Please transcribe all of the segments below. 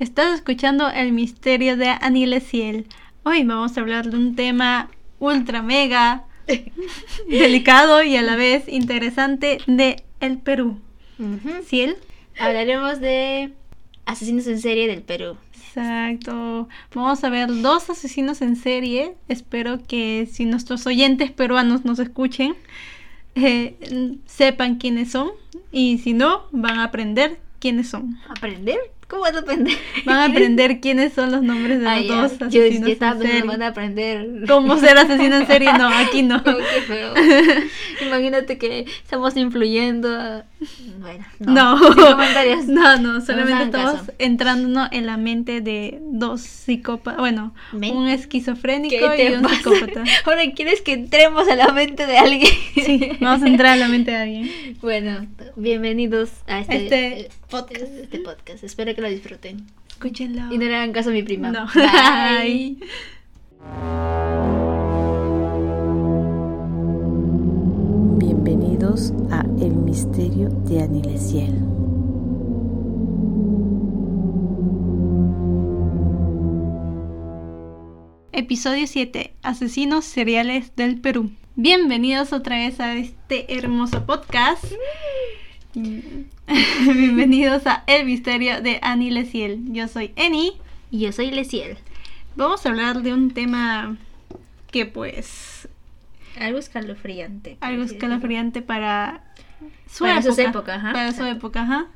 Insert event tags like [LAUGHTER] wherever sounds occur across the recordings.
Estás escuchando El misterio de Anilesiel. Hoy vamos a hablar de un tema ultra mega [LAUGHS] delicado y a la vez interesante de el Perú. ¿Ciel? Hablaremos de asesinos en serie del Perú. Exacto. Vamos a ver dos asesinos en serie. Espero que si nuestros oyentes peruanos nos escuchen, eh, sepan quiénes son. Y si no, van a aprender quiénes son. ¿Aprender? ¿Cómo vas a aprender? Van a aprender [LAUGHS] quiénes son los nombres de los dos asesinos Yo, en estaba pensando, serie. van a aprender. ¿Cómo ser asesino en serie? No, aquí no. [LAUGHS] Qué feo. [LAUGHS] Imagínate que estamos influyendo. a- Bueno, No. no. No, no, solamente estamos caso. entrándonos en la mente de dos psicópatas, bueno, un esquizofrénico ¿Qué te y un pasa? psicópata. Ahora quieres que entremos a la mente de alguien. Sí, vamos a entrar a la mente de alguien. Bueno, bienvenidos a este, Este podcast. Este podcast. Espero que lo disfruten. Escúchenlo. Y no le hagan caso a mi prima. No. [LAUGHS] Bye. Bienvenidos a El Misterio de Anilesiel. Episodio 7. Asesinos seriales del Perú. Bienvenidos otra vez a este hermoso podcast. [LAUGHS] Bienvenidos a El Misterio de Annie Leciel. Yo soy Eni. Y yo soy Leciel. Vamos a hablar de un tema que pues Algo escalofriante. algo escalofriante para su Para época. sus épocas, ajá. Para su época, ajá.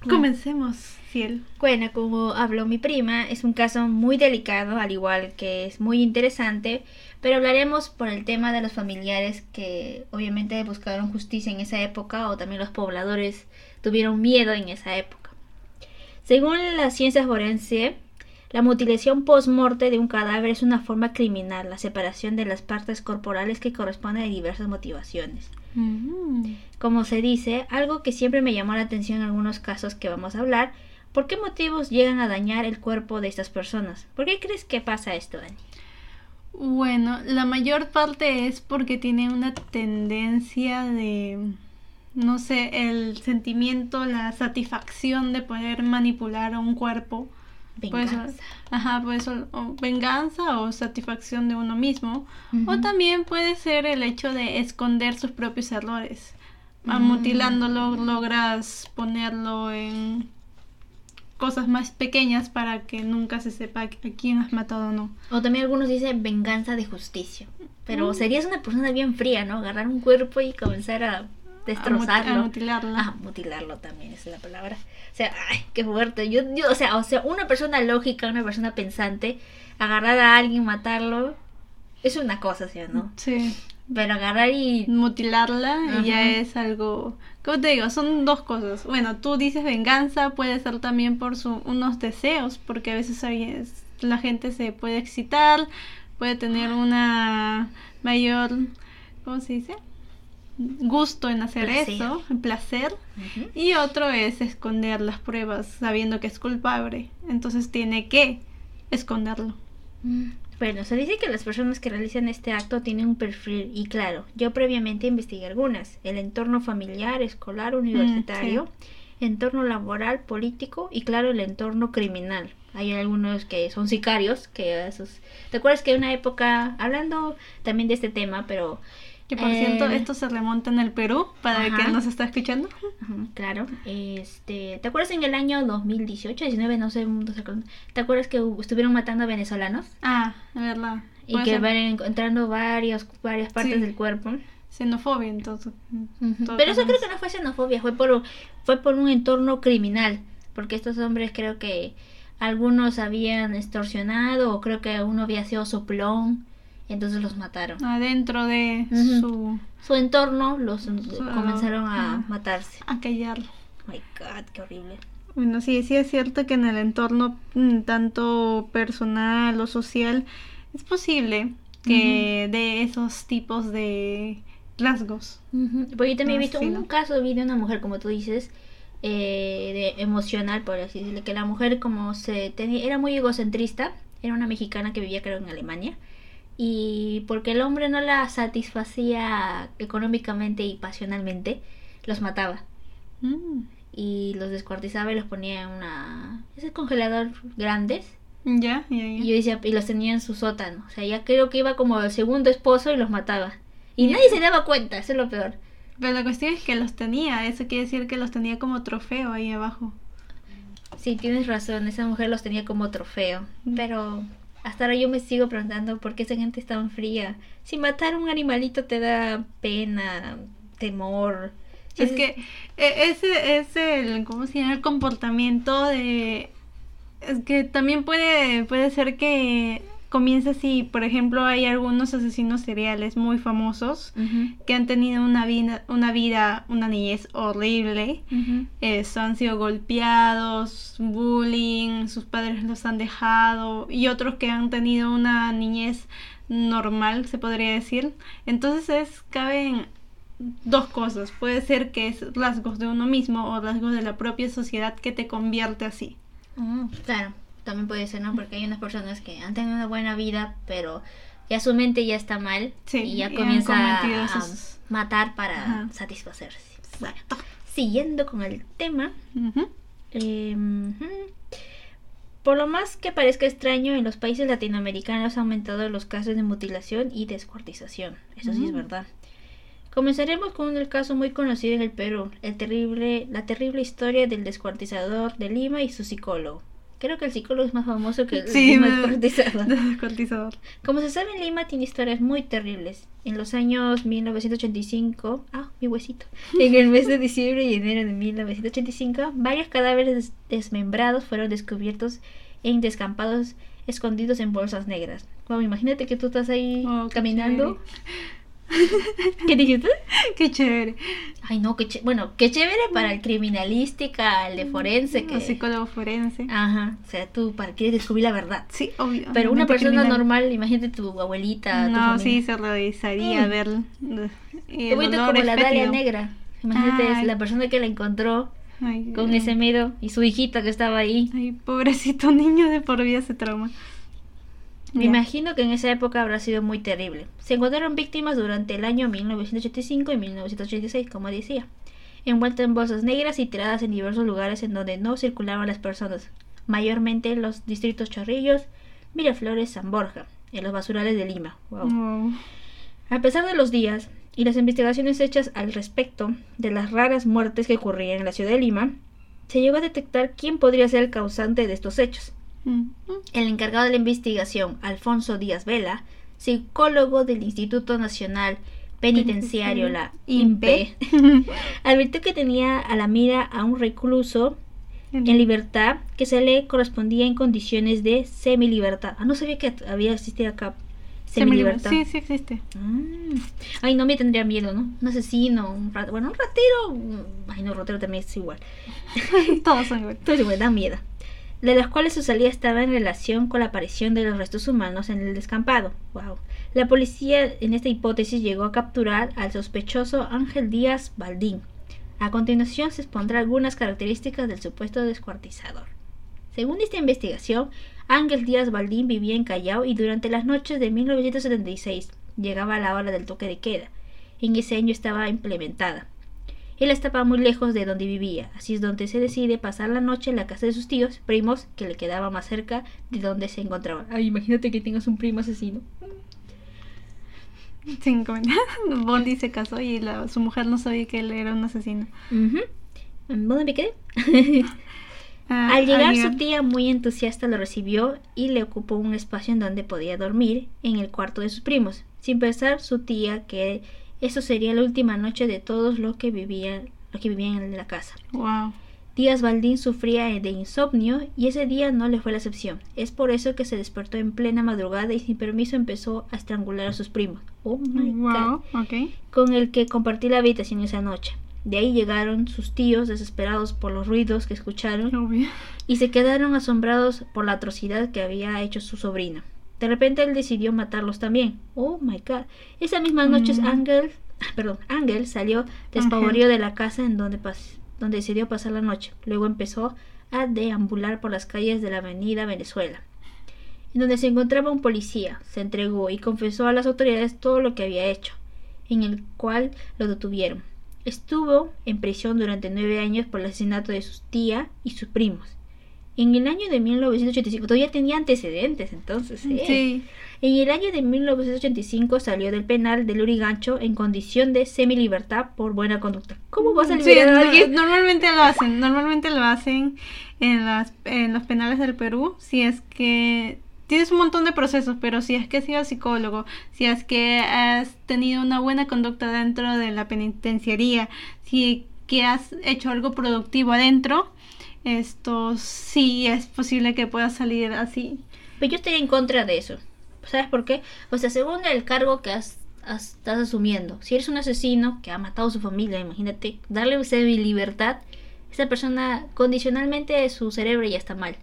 Bueno. Comencemos, Ciel. Bueno, como habló mi prima, es un caso muy delicado, al igual que es muy interesante, pero hablaremos por el tema de los familiares que obviamente buscaron justicia en esa época o también los pobladores tuvieron miedo en esa época. Según la ciencia forense, la mutilación post-morte de un cadáver es una forma criminal, la separación de las partes corporales que corresponde a diversas motivaciones. Mm. Como se dice, algo que siempre me llamó la atención en algunos casos que vamos a hablar, ¿por qué motivos llegan a dañar el cuerpo de estas personas? ¿Por qué crees que pasa esto, Dani? Bueno, la mayor parte es porque tiene una tendencia de, no sé, el sentimiento, la satisfacción de poder manipular a un cuerpo. Venganza. ajá, puede ser o venganza o satisfacción de uno mismo. O también puede ser el hecho de esconder sus propios errores. Ah, Mm. Mutilándolo logras ponerlo en cosas más pequeñas para que nunca se sepa a quién has matado o no. O también algunos dicen venganza de justicia. Pero Mm. serías una persona bien fría, ¿no? Agarrar un cuerpo y comenzar a A muti- destrozarlo. a mutilarla. Ah, mutilarlo también es la palabra. O sea, ay, qué fuerte. Yo, yo, o sea, o sea, una persona lógica, una persona pensante, agarrar a alguien, matarlo, es una cosa, ¿sí o no? Sí. Pero agarrar y Mutilarla ya es algo. ¿Cómo te digo? Son dos cosas. Bueno, tú dices venganza, puede ser también por su, unos deseos, porque a veces es- la gente se puede excitar, puede tener una mayor. ¿Cómo se dice? Gusto en hacer Placer. eso, placer. Y otro es esconder las pruebas sabiendo que es culpable. Entonces tiene que esconderlo. Mm. Bueno, se dice que las personas que realizan este acto tienen un perfil y claro, yo previamente investigué algunas, el entorno familiar, escolar, universitario, entorno laboral, político y claro, el entorno criminal. Hay algunos que son sicarios, que esos... ¿Te acuerdas que en una época, hablando también de este tema, pero... Que por eh, cierto, esto se remonta en el Perú, para el que nos está escuchando. Claro, este, ¿te acuerdas en el año 2018, 19, no sé, no sé ¿te acuerdas que estuvieron matando a venezolanos? Ah, es verdad. Y Puede que ser van encontrando varios, varias partes Sí. del cuerpo. xenofobia, entonces. Pero eso creo que no fue xenofobia, fue por, fue por un entorno criminal. Porque estos hombres creo que algunos habían extorsionado o creo que uno había sido soplón. Entonces los mataron. Adentro de su. Su entorno los comenzaron a matarse. a callarlo. Oh my god, qué horrible. Bueno, sí, sí es cierto que en el entorno mm, tanto personal o social es posible que de esos tipos de rasgos. Ujú. Porque yo también he visto un caso, vi de una mujer, como tú dices, eh, de emocional, por así decirlo, que la mujer como se tenía, era muy egocentrista, era una mexicana que vivía creo en Alemania, y porque el hombre no la satisfacía económicamente y pasionalmente, los mataba. Mm. y los descuartizaba y los ponía en una... ese congelador grandes. Ya, ya, ya. Y yo decía, y los tenía en su sótano. O sea, ya creo que iba como el segundo esposo y los mataba. Y nadie se daba cuenta, eso es lo peor. Pero la cuestión es que los tenía, eso quiere decir que los tenía como trofeo ahí abajo. Sí, tienes razón, esa mujer los tenía como trofeo. Pero hasta ahora yo me sigo preguntando por qué esa gente es tan fría. Si matar a un animalito te da pena, temor. Si Es que e- ese es el, ¿cómo se llama? El comportamiento de... Es que también puede, puede ser que comience así. Por ejemplo, hay algunos asesinos seriales muy famosos que han tenido una vida, una vida, una niñez horrible. Eso, han sido golpeados, bullying, sus padres los han dejado y otros que han tenido una niñez normal, se podría decir. Entonces es, caben dos cosas. Puede ser que es rasgos de uno mismo o rasgos de la propia sociedad que te convierte así. Mm, claro, también puede ser, ¿no? Porque hay unas personas que han tenido una buena vida, pero ya su mente ya está mal Sí, y ya y comienza a esos- matar para Ajá. satisfacerse. Bueno, siguiendo con el tema, eh, ujú. por lo más que parezca extraño, en los países latinoamericanos han aumentado los casos de mutilación y descuartización. Eso sí es Mm. verdad. Comenzaremos con el caso muy conocido en el Perú, el terrible, la terrible historia del descuartizador de Lima y su psicólogo. Creo que el psicólogo es más famoso que el Sí, me- [LAUGHS] descuartizador. Como se sabe, Lima tiene historias muy terribles. En los años 1985, ah, mi huesito, [LAUGHS] en el mes de diciembre y enero de 1985, varios cadáveres des- desmembrados fueron descubiertos en descampados escondidos en bolsas negras. Wow, imagínate que tú estás ahí Oh, caminando. [LAUGHS] ¿Qué dijiste? Qué chévere. Ay, no, qué ché- bueno, qué chévere para el criminalística, el de forense, que... Un psicólogo forense. Ajá, o sea, tú para quieres descubrir la verdad. Sí, obvio. Pero una persona criminal. normal, imagínate tu abuelita, No, sí, se revisaría Mm. ver. Y el como olor la es Dalia. Negra. Imagínate, es la persona que la encontró Ay, con ese miedo y su hijita que estaba ahí. Ay, pobrecito niño de por vida se trauma. Me imagino que en esa época habrá sido muy terrible. Se encontraron víctimas durante el año 1985 y 1986, como decía, envueltas en bolsas negras y tiradas en diversos lugares en donde no circulaban las personas, mayormente en los distritos Chorrillos, Miraflores, San Borja, en los basurales de Lima. Wow. A pesar de los días y las investigaciones hechas al respecto de las raras muertes que ocurrían en la ciudad de Lima, se llegó a detectar quién podría ser el causante de estos hechos. El encargado de la investigación, Alfonso Díaz Vela, psicólogo del Instituto Nacional Penitenciario, la INPE, [LAUGHS] advirtió que tenía a la mira a un recluso en libertad que se le correspondía en condiciones de semilibertad. Ah, no sabía que había existido acá semilibertad. Sí, sí existe. Mm. Ay, no me tendría miedo, ¿no? Un asesino, un rat- bueno, un ratero. Ay, no, ratero también es igual. [LAUGHS] Todos son igual. Todo igual, da miedo. De las cuales su salida estaba en relación con la aparición de los restos humanos en el descampado. Wow. La policía en esta hipótesis llegó a capturar al sospechoso Ángel Díaz Baldín. A continuación se expondrá algunas características del supuesto descuartizador. Según esta investigación, Ángel Díaz Baldín vivía en Callao y durante las noches de 1976 llegaba la hora del toque de queda. En ese año estaba implementada. Él estaba muy lejos de donde vivía, así es donde se decide pasar la noche en la casa de sus tíos, primos, que le quedaba más cerca de donde se encontraba. Ay, imagínate que tengas un primo asesino. Sin comentar. [LAUGHS] Bondi se casó y la- su mujer no sabía que él era un asesino. ¿Dónde me quedé? [LAUGHS] Ah, Al llegar su tía muy entusiasta lo recibió y le ocupó un espacio en donde podía dormir en el cuarto de sus primos, sin pensar su tía que eso sería la última noche de todos los que vivían, los que vivían en la casa. Wow. Díaz Baldín sufría de insomnio y ese día no le fue la excepción. Es por eso que se despertó en plena madrugada y sin permiso empezó a estrangular a sus primos. Oh my God. Con el que compartí la habitación esa noche. De ahí llegaron sus tíos desesperados por los ruidos que escucharon Obvio. y se quedaron asombrados por la atrocidad que había hecho su sobrino. De repente él decidió matarlos también. Oh my god. Esa misma noche Mm. Ángel, perdón, Ángel salió despavorido de la casa en donde, pas- donde decidió pasar la noche. Luego empezó a deambular por las calles de la avenida Venezuela, en donde se encontraba un policía. Se entregó y confesó a las autoridades todo lo que había hecho, en el cual lo detuvieron. Estuvo en prisión durante nueve años por el asesinato de su tía y sus primos. En el año de 1985, todavía tenía antecedentes entonces. ¿eh? Sí. En el año de 1985 salió del penal de Lurigancho en condición de semilibertad por buena conducta. ¿Cómo vas a Sí, liberar a no- alguien? [LAUGHS] normalmente lo hacen, normalmente lo hacen en, las, en los penales del Perú, si es que tienes un montón de procesos, pero si es que has sido psicólogo, si es que has tenido una buena conducta dentro de la penitenciaría, si que has hecho algo productivo adentro, esto sí es posible que puedas salir así. Pero yo estaría en contra de eso. ¿Sabes por qué? O sea, según el cargo que has, has- estás asumiendo, si eres un asesino que ha matado a su familia, imagínate, darle libertad, esa persona condicionalmente su cerebro ya está mal.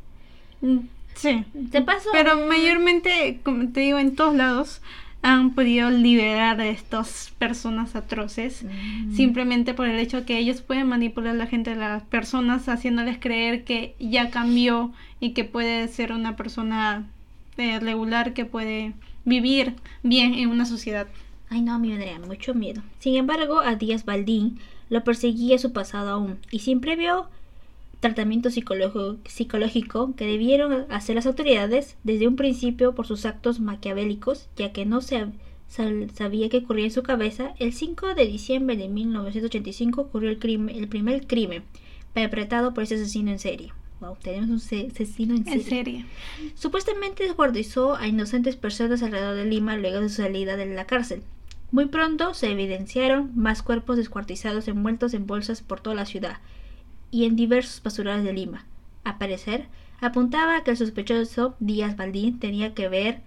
Mm, Sí. Te paso. Pero mayormente, como te digo, en todos lados han podido liberar a estas personas atroces Mm. simplemente por el hecho que ellos pueden manipular a la gente, a las personas, haciéndoles creer que ya cambió y que puede ser una persona eh, regular que puede vivir bien en una sociedad. Ay, no, me daría mucho miedo. Sin embargo, a Díaz Baldín lo perseguía su pasado aún y sin previo tratamiento psicológico, que debieron hacer las autoridades desde un principio por sus actos maquiavélicos, ya que no se sabía qué ocurría en su cabeza, el 5 de diciembre de 1985 ocurrió el, crimen, el primer crimen perpetrado por ese asesino en serie. Wow, tenemos un se- asesino en serie. En serio. Supuestamente descuartizó a inocentes personas alrededor de Lima luego de su salida de la cárcel. Muy pronto se evidenciaron más cuerpos descuartizados envueltos en bolsas por toda la ciudad y en diversos basurales de Lima. A parecer, apuntaba a que el sospechoso Díaz Baldín tenía que ver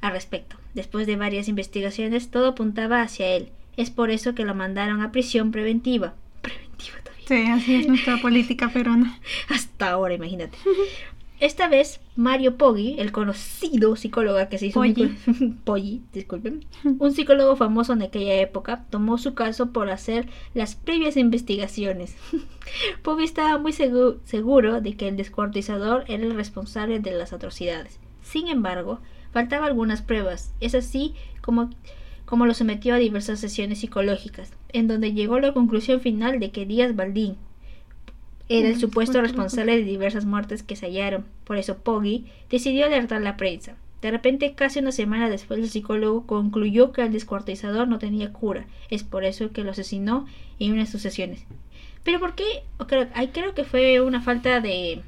al respecto. Después de varias investigaciones, todo apuntaba hacia él. Es por eso que lo mandaron a prisión preventiva. Preventiva todavía. Sí, así es nuestra política peruana. [LAUGHS] Hasta ahora, imagínate. [LAUGHS] Esta vez, Mario Poggi, el conocido psicólogo que se hizo [LAUGHS] Poggi. disculpen, [LAUGHS] un psicólogo famoso en aquella época, tomó su caso por hacer las previas investigaciones. [LAUGHS] Poggi estaba muy segu- seguro de que el descuartizador era el responsable de las atrocidades. Sin embargo, faltaban algunas pruebas. Es así como, como lo sometió a diversas sesiones psicológicas, en donde llegó a la conclusión final de que Díaz Baldín, era el Mm, supuesto responsable de diversas muertes que se hallaron. Por eso Poggi decidió alertar a la prensa. De repente, casi una semana después, el psicólogo concluyó que el descuartizador no tenía cura. Es por eso que lo asesinó en una de sus sesiones. Pero ¿por qué? Creo, creo que fue una falta de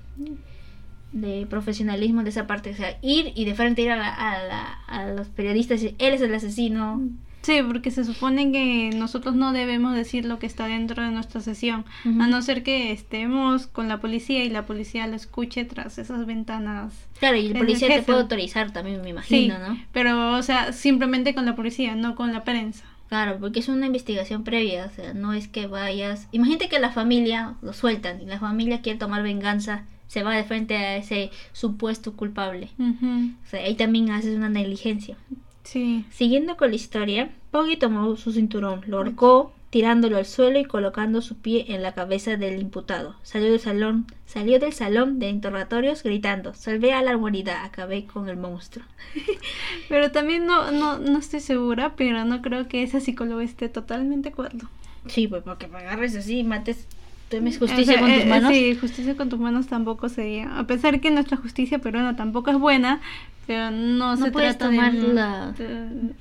de profesionalismo de esa parte, o sea, ir y de frente ir a, la- a, la- a los periodistas y decir, él es el asesino. Sí, porque se supone que nosotros no debemos decir lo que está dentro de nuestra sesión, a no ser que estemos con la policía y la policía lo escuche tras esas ventanas. Claro, y el policía te puede autorizar también, me Sí, imagino, ¿no? pero o sea, simplemente con la policía, no con la prensa. Claro, porque es una investigación previa, o sea, no es que vayas... Imagínate que la familia lo sueltan y la familia quiere tomar venganza, se va de frente a ese supuesto culpable. Ujú, O sea, ahí también haces una negligencia. Sí. Siguiendo con la historia, Poggy tomó su cinturón, lo ahorcó, tirándolo al suelo y colocando su pie en la cabeza del imputado. Salió del salón, salió del salón de interrogatorios gritando, salvé a la humanidad, acabé con el monstruo. [LAUGHS] Pero también no, no, no estoy segura, pero no creo que ese psicólogo esté totalmente de acuerdo. Sí, pues porque me agarres así y mates, tomes O justicia sea, con tus eh, eh, manos. Sí, justicia con tus manos tampoco sería. A pesar que nuestra justicia peruana tampoco es buena, pero no, No se puedes trata tomar de, la- de,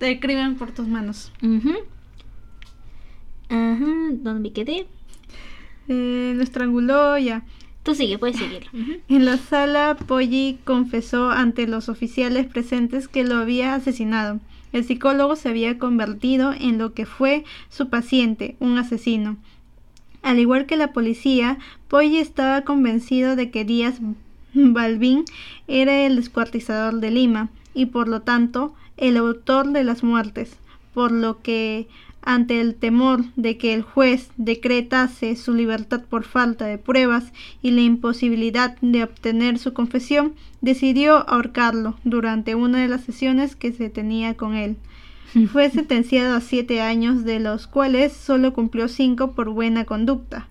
de crimen por tus manos. Ajá, ¿dónde me quedé? Eh, lo estranguló ya. Tú sigue, puedes seguir. En la sala, Poggi confesó ante los oficiales presentes que lo había asesinado. El psicólogo se había convertido en lo que fue su paciente, un asesino. Al igual que la policía, Poggi estaba convencido de que Díaz [LAUGHS] Balbín era el descuartizador de Lima y por lo tanto el autor de las muertes, por lo que ante el temor de que el juez decretase su libertad por falta de pruebas y la imposibilidad de obtener su confesión, decidió ahorcarlo durante una de las sesiones que se tenía con él. [LAUGHS] Fue sentenciado a siete años, de los cuales solo cumplió cinco por buena conducta.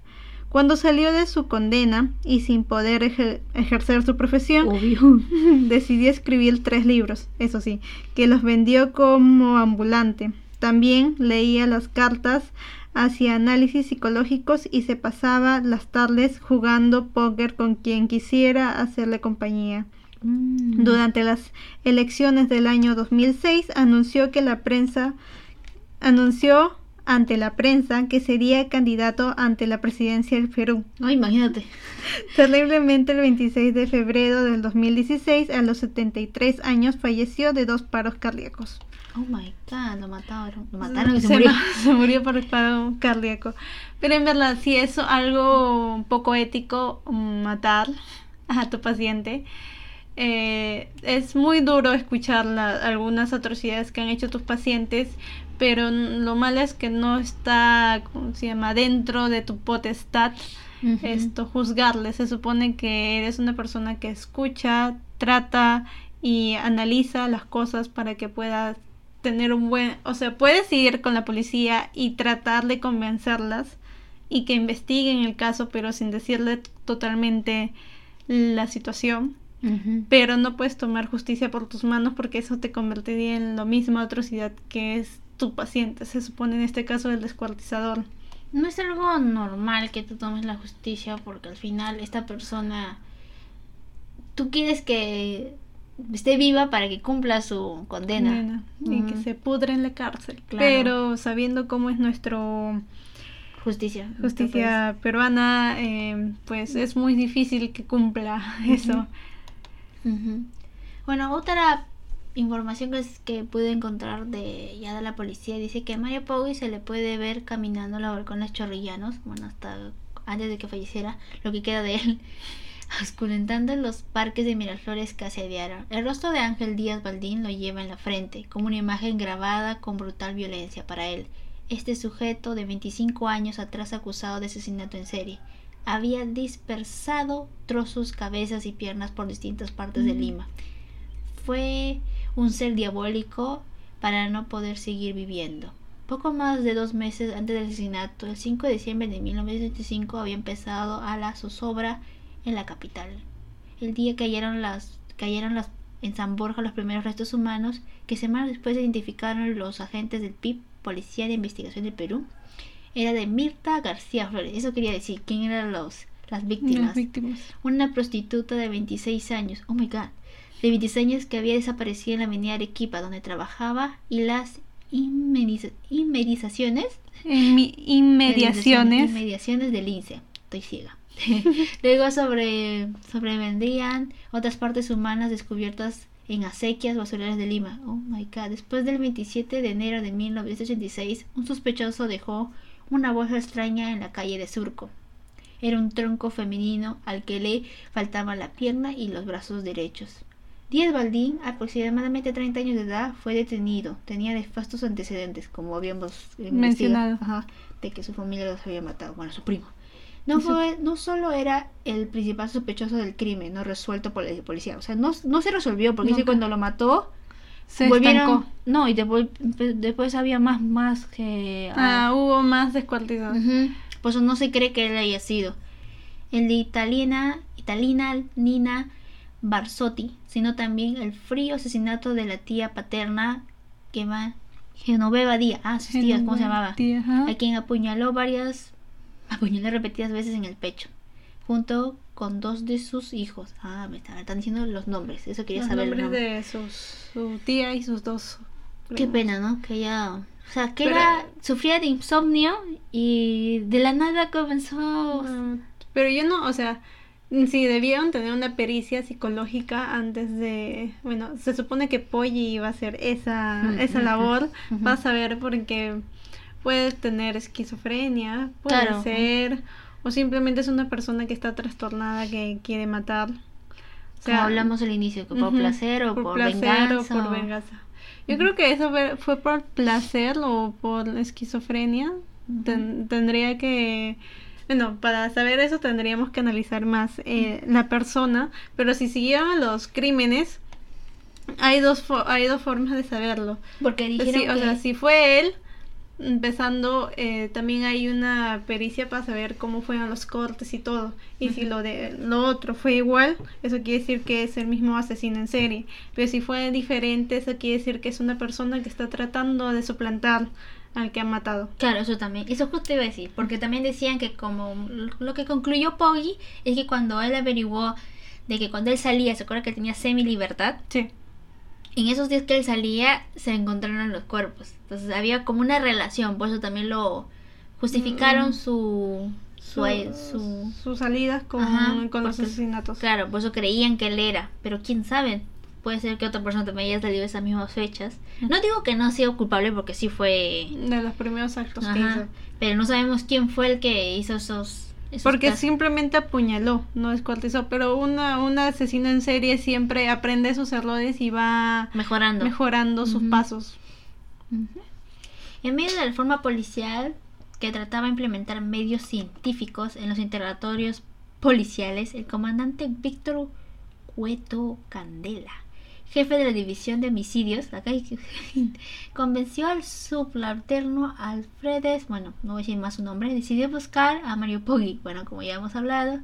Cuando salió de su condena y sin poder ejer- ejercer su profesión, Obvio. [LAUGHS] decidió escribir tres libros, eso sí, que los vendió como ambulante. También leía las cartas hacía análisis psicológicos y se pasaba las tardes jugando póker con quien quisiera hacerle compañía. Mm. Durante las elecciones del año 2006 anunció que la prensa anunció ante la prensa que sería candidato ante la presidencia del Perú. No, imagínate. Terriblemente el 26 de febrero del 2016 a los 73 años falleció de dos paros cardíacos. Oh my god, lo mataron. Lo mataron y se, se, murió. [LAUGHS] se murió por paro cardíaco. Pero en verdad, si es algo poco ético mm, matar [LAUGHS] a tu paciente, eh, es muy duro escuchar la- algunas atrocidades que han hecho tus pacientes, pero lo malo es que no está, ¿cómo se llama?, dentro de tu potestad esto juzgarle. Se supone que eres una persona que escucha, trata y analiza las cosas para que puedas tener un buen, o sea, puedes ir con la policía y tratar de convencerlas y que investiguen el caso, pero sin decirle totalmente la situación. Pero no puedes tomar justicia por tus manos porque eso te convertiría en la misma atrocidad que es tu paciente. Se supone en este caso el descuartizador. No es algo normal que tú tomes la justicia porque al final esta persona tú quieres que esté viva para que cumpla su condena. Nena, y que se pudre en la cárcel. Claro. Pero sabiendo cómo es nuestro Justicia. justicia peruana, eh, pues es muy difícil que cumpla eso. Bueno, otra información que, es- que pude encontrar de ya de la policía dice que a Mario Poggi se le puede ver caminando en los balcones chorrillanos, bueno, hasta antes de que falleciera, lo que queda de él, [LAUGHS] oscurentando en los parques de Miraflores que asediaron. El rostro de Ángel Díaz Baldín lo lleva en la frente, como una imagen grabada con brutal violencia para él. Este sujeto de 25 años atrás acusado de asesinato en serie había dispersado trozos, cabezas y piernas por distintas partes de. Lima. Fue un ser diabólico para no poder seguir viviendo. Poco más de dos meses antes del asesinato, el 5 de diciembre de 1975, había empezado a la zozobra en la capital. El día que cayeron las, cayeron las, en San Borja los primeros restos humanos, que semanas después identificaron los agentes del PIB, Policía de Investigación del Perú, era de Mirta García Flores. Eso quería decir, quién eran los, las víctimas. Las víctimas. Una prostituta de 26 años, oh my god, de 26 años que había desaparecido en la avenida Arequipa donde trabajaba y las inmediza- inmedizaciones En mi- inmediaciones. inmediaciones del INSE. Estoy ciega. [LAUGHS] Luego sobre, sobrevendrían otras partes humanas descubiertas en acequias basureras de Lima. Oh my god. Después del 27 de enero de 1986, un sospechoso dejó una bolsa extraña en la calle de Surco. Era un tronco femenino al que le faltaba la pierna y los brazos derechos. Díaz Baldín, aproximadamente 30 años de edad, fue detenido. Tenía nefastos antecedentes, como habíamos eh, Mencionado. ajá, de que su familia los había matado. Bueno, su primo. No, fue, no solo era el principal sospechoso del crimen, no resuelto por la policía. O sea, no, no se resolvió, porque dice cuando lo mató, Se volvieron. estancó. No, y después, después había más, más que. Ah, hubo más descuartizados. Ujú. Por eso no se cree que él haya sido. El de italiana, Italina Nina Barsotti, sino también el frío asesinato de la tía paterna que va Genoveva Díaz, ah, sus tías, ¿cómo se llamaba? Tía. A quien apuñaló varias, apuñaló repetidas veces en el pecho, junto con dos de sus hijos. Ah, me están, están diciendo los nombres, eso quería Los saber. nombres ¿no? de sus, su tía y sus dos. Qué primos. pena, ¿no? Que ella, o sea, que Pero- era, sufría de insomnio y de la nada comenzó... Mm, Pero yo no, o sea, sí, debieron tener una pericia psicológica antes de, bueno, se supone que Polly iba a hacer esa, esa labor, ujú. vas a ver porque puede tener esquizofrenia, puede Claro. ser, o simplemente es una persona que está trastornada que quiere matar. O Como hablamos al inicio, que por placer o por, placer venganza. o por o- venganza. Yo creo que eso fue, por placer o por esquizofrenia. Ten- tendría que, bueno, para saber eso tendríamos que analizar más eh, la persona, pero si siguieron los crímenes, hay dos, fo- hay dos formas de saberlo. Porque Sí, dijeron o sea, si fue él, empezando, eh, también hay una pericia para saber cómo fueron los cortes y todo. Y si lo de lo otro fue igual, eso quiere decir que es el mismo asesino en serie. Pero si fue diferente, eso quiere decir que es una persona que está tratando de suplantar al que ha matado. Claro, eso también. Eso justo iba a decir. Porque también decían que como lo que concluyó Poggy es que cuando él averiguó de que cuando él salía, se acuerda que tenía semi libertad, Sí. en esos días que él salía se encontraron los cuerpos. Entonces había como una relación, por eso también lo justificaron Mm. su su, su- sus salidas con, Ajá, con los porque- asesinatos. Claro, por eso creían que él era, pero quién sabe. Puede ser que otra persona también haya salido esas mismas fechas. No digo que no ha sido culpable porque sí fue De los primeros actos que hizo. pero no sabemos quién fue el que hizo esos, esos Porque casos. simplemente apuñaló, no descuartizó. Pero una, un asesino en serie siempre aprende sus errores y va mejorando. mejorando sus pasos. En medio de la reforma policial que trataba de implementar medios científicos en los interrogatorios policiales, el comandante Víctor Cueto Candela, jefe de la división de homicidios, acá hay [LAUGHS] convenció al subalterno Alfredes, bueno, no voy a decir más su nombre, decidió buscar a Mario Poggi, bueno, como ya hemos hablado,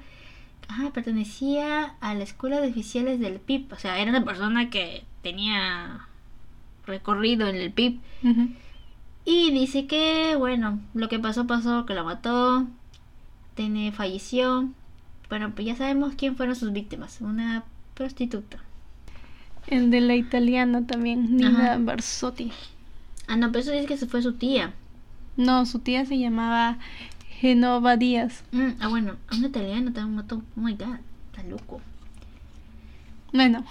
ah, pertenecía a la escuela de oficiales del PIB, o sea, era una persona que tenía recorrido en el PIB. Y dice que, bueno, lo que pasó, pasó, que la mató, tiene, falleció. Bueno, pues ya sabemos quién fueron sus víctimas, una prostituta. El de la italiana también, Nina Ajá. Barsotti. Ah, no, pero eso dice que se fue su tía. No, su tía se llamaba Genova Díaz. Mm, ah, bueno, a una italiana también mató. Oh my god, está loco. Bueno,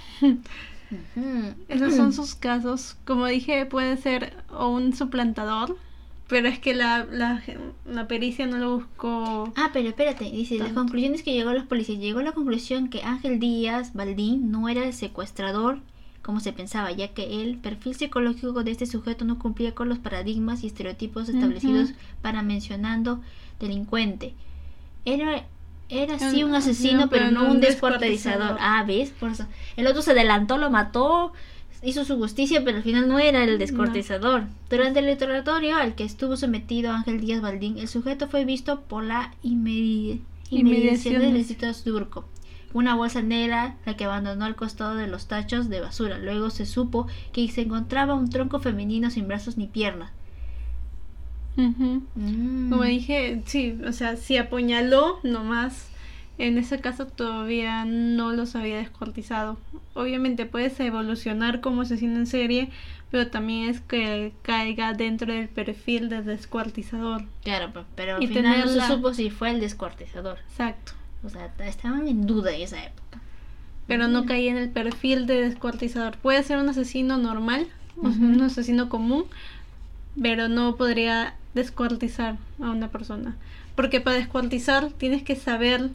esos son [CLEARS THROAT] sus casos. Como dije, puede ser o un suplantador, pero es que la, la, la pericia no lo buscó. Ah, pero espérate, dice, las Tanto. conclusiones que llegó a los policías, llegó a la conclusión que Ángel Díaz Baldín no era el secuestrador como se pensaba, ya que el perfil psicológico de este sujeto no cumplía con los paradigmas y estereotipos establecidos para mencionando delincuente. Era era sí Un asesino, pero, pero no un descuartizador. Ah, ¿ves? Por eso. El otro se adelantó, lo mató, hizo su justicia, pero al final no era el descuartizador. Durante el interrogatorio al que estuvo sometido Ángel Díaz Baldín, el sujeto fue visto por la inmedi- inmediación del. Instituto Turco. Una bolsa negra, la que abandonó al costado de los tachos de basura. Luego se supo que se encontraba un tronco femenino sin brazos ni piernas. Mm. Como dije, sí, o sea, si apuñaló, nomás. En ese caso todavía no los había descuartizado. Obviamente puedes evolucionar como asesino en serie, pero también es que caiga dentro del perfil de descuartizador. Claro, pe- pero al Y final no se supo si fue el descuartizador. Exacto. O sea, estaban en duda en esa época. Pero no caía en el perfil de descuartizador. Puede ser un asesino normal, un asesino común, pero no podría descuartizar a una persona. Porque para descuartizar tienes que saber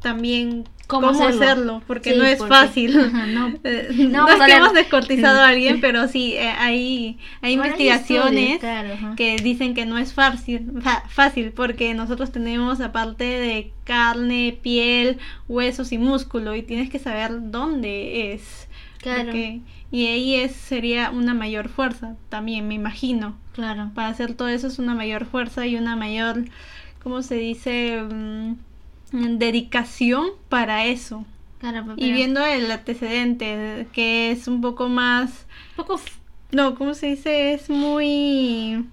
también ¿Cómo cómo, hacerlo? hacerlo? porque Sí, no es porque- fácil. [LAUGHS] Ajá, no. [LAUGHS] Eh, No es que hemos descuartizado a alguien, [LAUGHS] pero sí, eh, hay, hay investigaciones estudios, claro, ajá. que dicen que no es fácil, fácil, porque nosotros tenemos aparte de carne, piel, huesos y músculo, y tienes que saber dónde es. Claro. porque- y ahí es, sería una mayor fuerza, también me imagino. Claro. Para hacer todo eso es una mayor fuerza y una mayor, ¿cómo se dice? Mm, dedicación para eso. Claro, pe- Y pero- viendo el antecedente, que es un poco más... poco No, ¿cómo se dice? Es muy...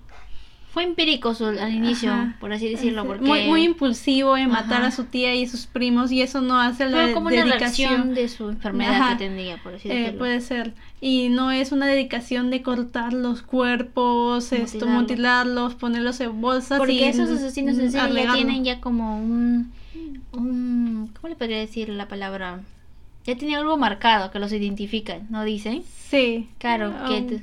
fue empírico su- al inicio, Ajá. por así decirlo, porque muy, muy impulsivo en matar Ajá. a su tía y sus primos y eso no hace la fue como una dedicación. reacción de su enfermedad Ajá. que tenía, por así Eh, decirlo. puede ser. Y no es una dedicación de cortar los cuerpos, esto, Mutilarlos. mutilarlos, ponerlos en bolsas. Porque y esos asesinos en serie ya tienen ya como un, un ¿cómo le podría decir la palabra? Ya tienen algo marcado que los identifica, ¿no dicen? Sí. Claro, que Um, te-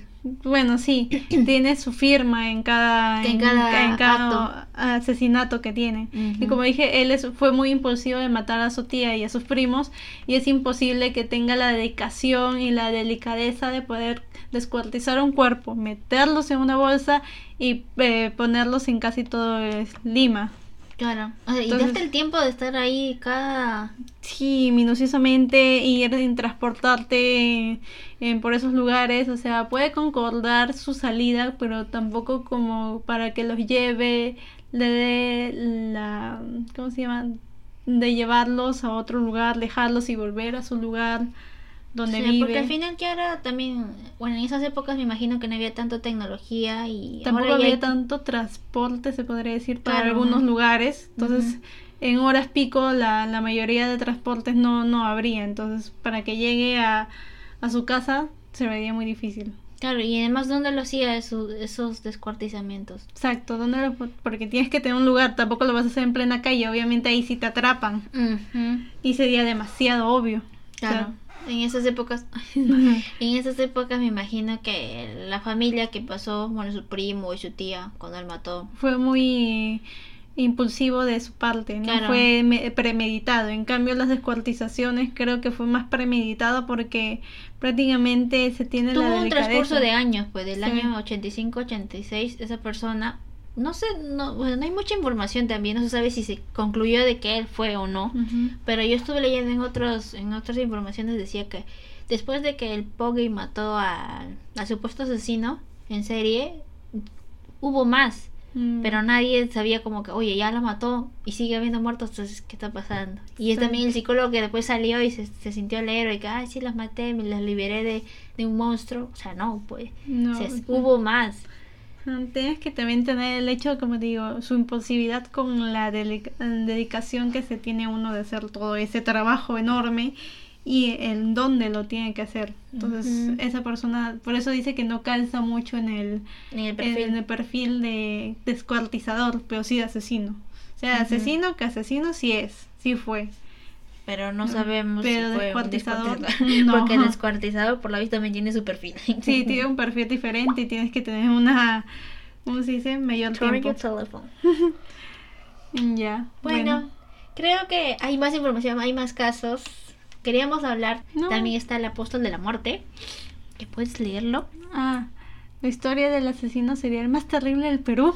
Bueno, sí, [CLEARS THROAT] tiene su firma en cada, En cada en cada asesinato que tiene. Y como dije, él es, fue muy impulsivo de matar a su tía y a sus primos y es imposible que tenga la dedicación y la delicadeza de poder descuartizar un cuerpo, meterlos en una bolsa y eh, ponerlos en casi todo Lima. Claro. O sea, y Entonces- darte el tiempo de estar ahí cada... Sí, minuciosamente ir en transportarte en- por esos lugares, o sea, puede concordar su salida, pero tampoco como para que los lleve, le dé la, ¿cómo se llama? De llevarlos a otro lugar, dejarlos y volver a su lugar. Donde Sí, vive. Porque al final que ahora también, bueno, en esas épocas me imagino que no había tanto tecnología y Tampoco ahora había hay- tanto transporte, se podría decir, para Claro. algunos lugares. Entonces, en horas pico, la, la mayoría de transportes no, no habría. Entonces, para que llegue a, a su casa, se vería muy difícil. Claro, y además, ¿dónde lo hacía eso- esos descuartizamientos? Exacto, ¿dónde lo- porque tienes que tener un lugar, tampoco lo vas a hacer en plena calle, obviamente ahí sí te atrapan y sería demasiado obvio. Claro. En esas épocas, [LAUGHS] en esas épocas me imagino que la familia que pasó, bueno, su primo y su tía cuando él mató. fue muy impulsivo de su parte, no Claro. fue me- premeditado. En cambio, las descuartizaciones creo que fue más premeditado porque prácticamente se tiene Tuvo la un transcurso de años, pues del Sí. año 85-86, esa persona, no sé, no, bueno, no hay mucha información también, no se sabe si se concluyó de que él fue o no. Pero yo estuve leyendo en otros, en otras informaciones decía que después de que el Poggy mató al supuesto asesino en serie, hubo más. Mm. Pero nadie sabía como que, oye, ya lo mató y sigue habiendo muertos, entonces, ¿qué está pasando? Y es también el psicólogo que después salió y se, se sintió el héroe y que, ay, sí, las maté, me las liberé de, de un monstruo. O sea, no, pues. No, hubo más. Tienes que también tener el hecho, como digo, su impulsividad con la dedicación que se tiene uno de hacer todo ese trabajo enorme y el dónde lo tiene que hacer. Entonces, esa persona, por eso dice que no calza mucho en el, En el en perfil. el perfil de descuartizador, pero sí de asesino. O sea, asesino que asesino sí es, sí fue. Pero no sabemos Pero si fue [LAUGHS] [LAUGHS] no. Porque el descuartizador, por la vista, también tiene su perfil. [LAUGHS] Sí, tiene un perfil diferente y tienes que tener una, ¿cómo se dice? Mayor tiempo. Ya. Bueno, creo que hay más información, hay más casos. Queríamos hablar. No. También está el apóstol de la muerte. Que puedes leerlo. Ah, la historia del asesino serial más terrible del Perú,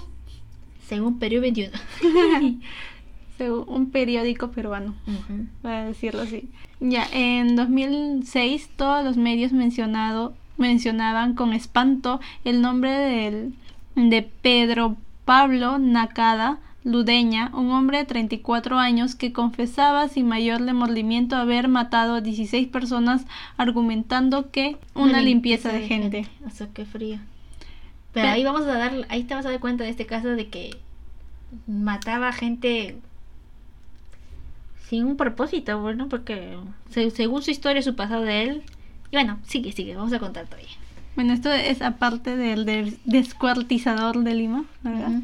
Según Perú 21. Un periódico peruano, para decirlo así. Ya, en 2006 todos los medios mencionado, mencionaban con espanto el nombre del, de Pedro Pablo Nakada Ludeña, un hombre de 34 años que confesaba sin mayor remordimiento haber matado a 16 personas argumentando que una, limpieza, de gente. O sea, qué frío. Pero Pero- ahí vamos a dar, ahí te vas a dar cuenta de este caso de que mataba gente sin un propósito, bueno, porque se- según su historia, su pasado de él. Y bueno, sigue, sigue, vamos a contar todavía. Bueno, esto es aparte del, del descuartizador de Lima, ¿verdad? Ujú.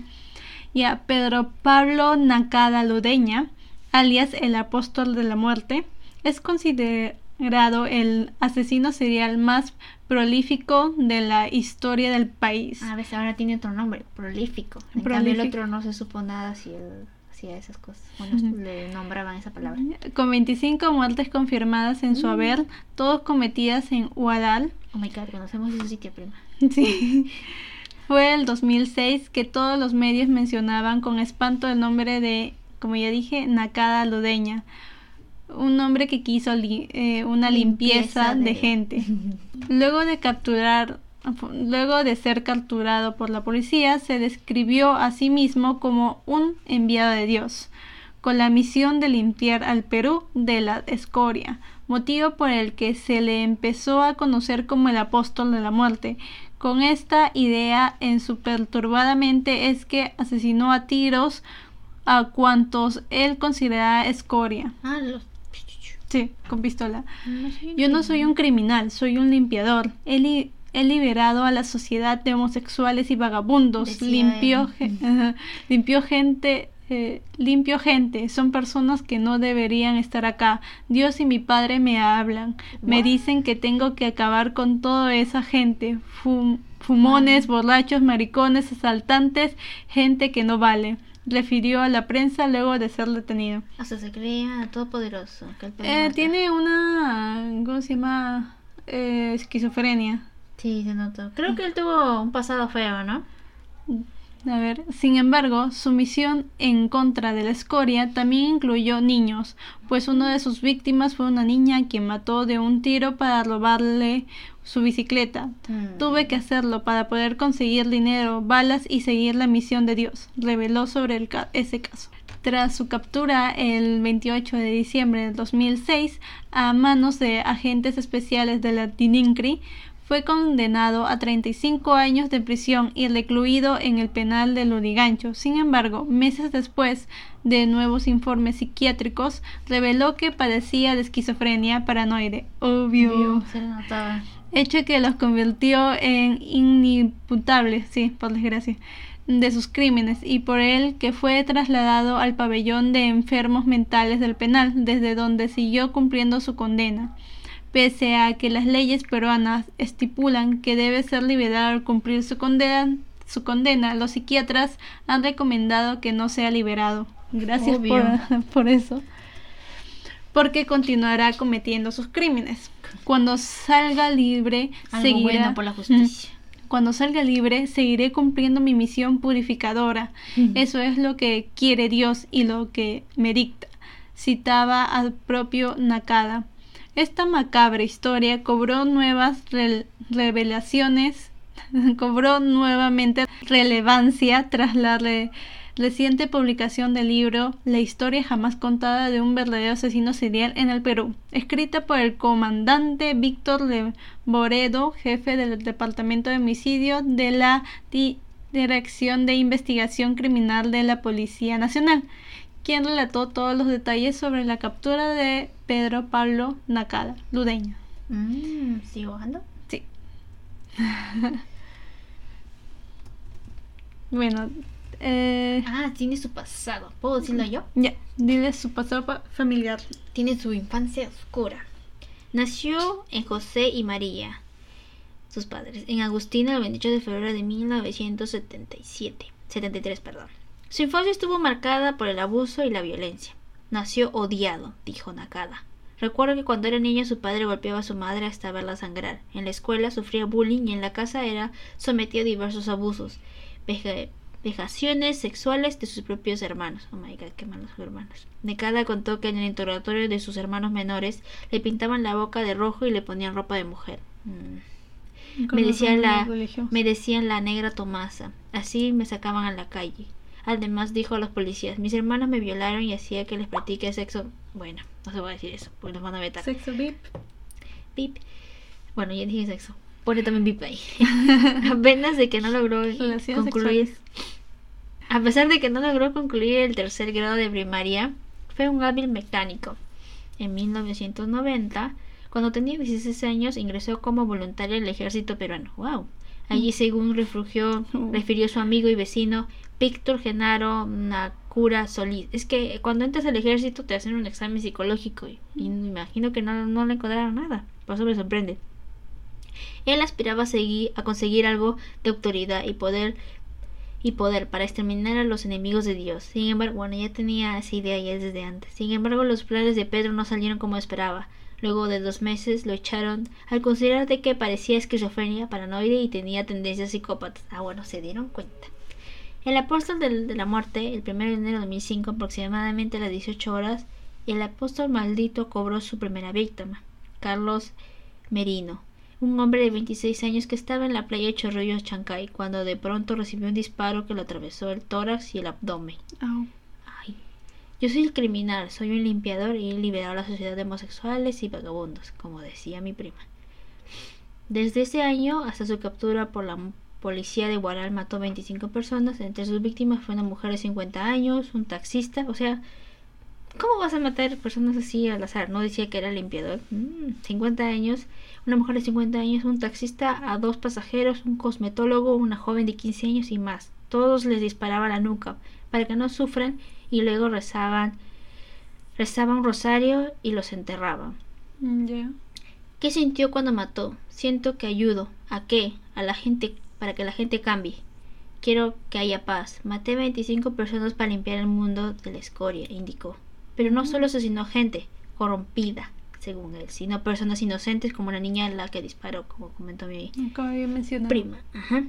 Ya, Pedro Pablo Nakada Ludeña, alias el apóstol de la muerte, es considerado el asesino serial más prolífico de la historia del país. A veces ahora tiene otro nombre, prolífico. En cambio, el Prolífico. otro no se supo nada si él hacía esas cosas. Bueno, [LAUGHS] le nombraban esa palabra. Con 25 muertes confirmadas en su Mm. haber, todos cometidas en Huadal. Oh my god, conocemos ese sitio, prima. Sí. [LAUGHS] Fue el 2006 que todos los medios mencionaban con espanto el nombre de, como ya dije, Nakada Ludeña. Un hombre que quiso li- eh, una limpieza, Limpieza de... de- gente. [LAUGHS] Luego de capturar, luego de ser capturado por la policía, se describió a sí mismo como un enviado de Dios, con la misión de limpiar al Perú de la escoria, motivo por el que se le empezó a conocer como el apóstol de la muerte. Con esta idea en su perturbada mente es que asesinó a tiros a cuantos él consideraba escoria. Ah, los... Sí, con pistola. No. Yo no soy un criminal, soy un limpiador. Li- he liberado a la sociedad de homosexuales y vagabundos. Limpió, limpió [LAUGHS] gente, eh, limpio gente. Son personas que no deberían estar acá. Dios y mi padre me hablan. Me dicen que tengo que acabar con toda esa gente. Fum- fumones, borrachos, maricones, asaltantes, gente que no vale. Refirió a la prensa luego de ser detenido. O sea, se creía todopoderoso. que Eh, tiene una, ¿cómo se llama? Eh, esquizofrenia. Sí, se notó. Creo que él tuvo un pasado feo, ¿no? A ver, sin embargo, su misión en contra de la escoria también incluyó niños, pues una de sus víctimas fue una niña que mató de un tiro para robarle su bicicleta. Mm. Tuve que hacerlo para poder conseguir dinero, balas y seguir la misión de Dios, reveló sobre el ca- ese caso. Tras su captura el 28 de diciembre de 2006 a manos de agentes especiales de la DININCRI, fue condenado a 35 años de prisión y recluido en el penal de Lurigancho. Sin embargo, meses después de nuevos informes psiquiátricos, reveló que padecía de esquizofrenia paranoide. Obvio. Obvio, se notaba. Hecho que los convirtió en inimputables, sí, por desgracia, de sus crímenes y por él que fue trasladado al pabellón de enfermos mentales del penal, desde donde siguió cumpliendo su condena pese a que las leyes peruanas estipulan que debe ser liberado al cumplir su condena, su condena, los psiquiatras han recomendado que no sea liberado. Gracias por, [LAUGHS] por, eso. Porque continuará cometiendo sus crímenes. Cuando salga libre, Algo seguirá bueno por la justicia. cuando salga libre, seguiré cumpliendo mi misión purificadora. Eso es lo que quiere Dios y lo que me dicta. Citaba al propio Nakada. Esta macabra historia cobró nuevas re revelaciones, [LAUGHS] cobró nuevamente relevancia tras la re reciente publicación del libro La historia jamás contada de un verdadero asesino serial en el Perú, escrita por el comandante Víctor Boredo, jefe del Departamento de Homicidio de la Di Dirección de Investigación Criminal de la Policía Nacional quien relató todos los detalles sobre la captura de Pedro Pablo Nakada, ludeño. Mm, ¿Sigo bajando? Sí. [LAUGHS] bueno, eh, Ah, tiene su pasado. ¿Puedo decirlo yo? ya, dile su pasado pa- familiar. Tiene su infancia oscura. Nació en José y María, sus padres, en Agustina el 28 de febrero de 1977. 73, perdón. Su infancia estuvo marcada por el abuso y la violencia. Nació odiado, dijo Nakada. Recuerdo que cuando era niño su padre golpeaba a su madre hasta verla sangrar. En la escuela sufría bullying y en la casa era sometido a diversos abusos, veja- vejaciones sexuales de sus propios hermanos. Oh my god, qué malos hermanos. Nakada contó que en el interrogatorio de sus hermanos menores le pintaban la boca de rojo y le ponían ropa de mujer. Mm. Decían, la, me decían la negra Tomasa. Así me sacaban a la calle. Además dijo a los policías, mis hermanos me violaron y hacía que les practique sexo. Bueno, no se va a decir eso, porque nos van a vetar. Sexo VIP. Bip. Bueno, ya dije sexo. Pone también bip ahí. [LAUGHS] Apenas de que no logró Relaciones concluir. sexuales. A pesar de que no logró concluir el tercer grado de primaria, fue un hábil mecánico. En 1990, cuando tenía 16 años, ingresó como voluntario al ejército peruano. ¡Wow! Allí, según refugio, [LAUGHS] refirió su amigo y vecino Víctor Genaro Nakura Solís. Es que cuando entras al ejército te hacen un examen psicológico y, me imagino que no, no le encontraron nada. Por eso me sorprende. Él aspiraba a, seguir, a conseguir algo de autoridad y poder y poder para exterminar a los enemigos de Dios. Sin embargo, bueno, ya tenía esa idea ya desde antes. Sin embargo, los planes de Pedro no salieron como esperaba. Luego de dos meses lo echaron al considerar de que parecía esquizofrenia, paranoide y tenía tendencias psicópatas. Ah, bueno, se dieron cuenta. El apóstol del- de la muerte, el 1 de enero de 2005, aproximadamente a las 18 horas, el apóstol maldito cobró su primera víctima, Carlos Merino, un hombre de 26 años que estaba en la playa Chorrillo, Chancay, cuando de pronto recibió un disparo que lo atravesó el tórax y el abdomen. Ay. Yo soy el criminal, soy un limpiador y he liberado a la sociedad de homosexuales y vagabundos, como decía mi prima. Desde ese año hasta su captura por la policía de Guaral mató 25 personas. Entre sus víctimas fue una mujer de 50 años, un taxista. O sea, ¿cómo vas a matar personas así al azar? No decía que era limpiador. Mm, 50 años, una mujer de 50 años, un taxista, a dos pasajeros, un cosmetólogo, una joven de 15 años y más. Todos les disparaba a la nuca para que no sufran y luego rezaban, rezaban un rosario y los enterraban. Mm. ¿Qué sintió cuando mató? Siento que ayudo. ¿A qué? A la gente, para que la gente cambie. Quiero que haya paz. Maté 25 personas para limpiar el mundo de la escoria, indicó. Pero no solo asesinó gente corrompida, según él, sino personas inocentes como la niña a la que disparó, como comentó mi prima. Ajá.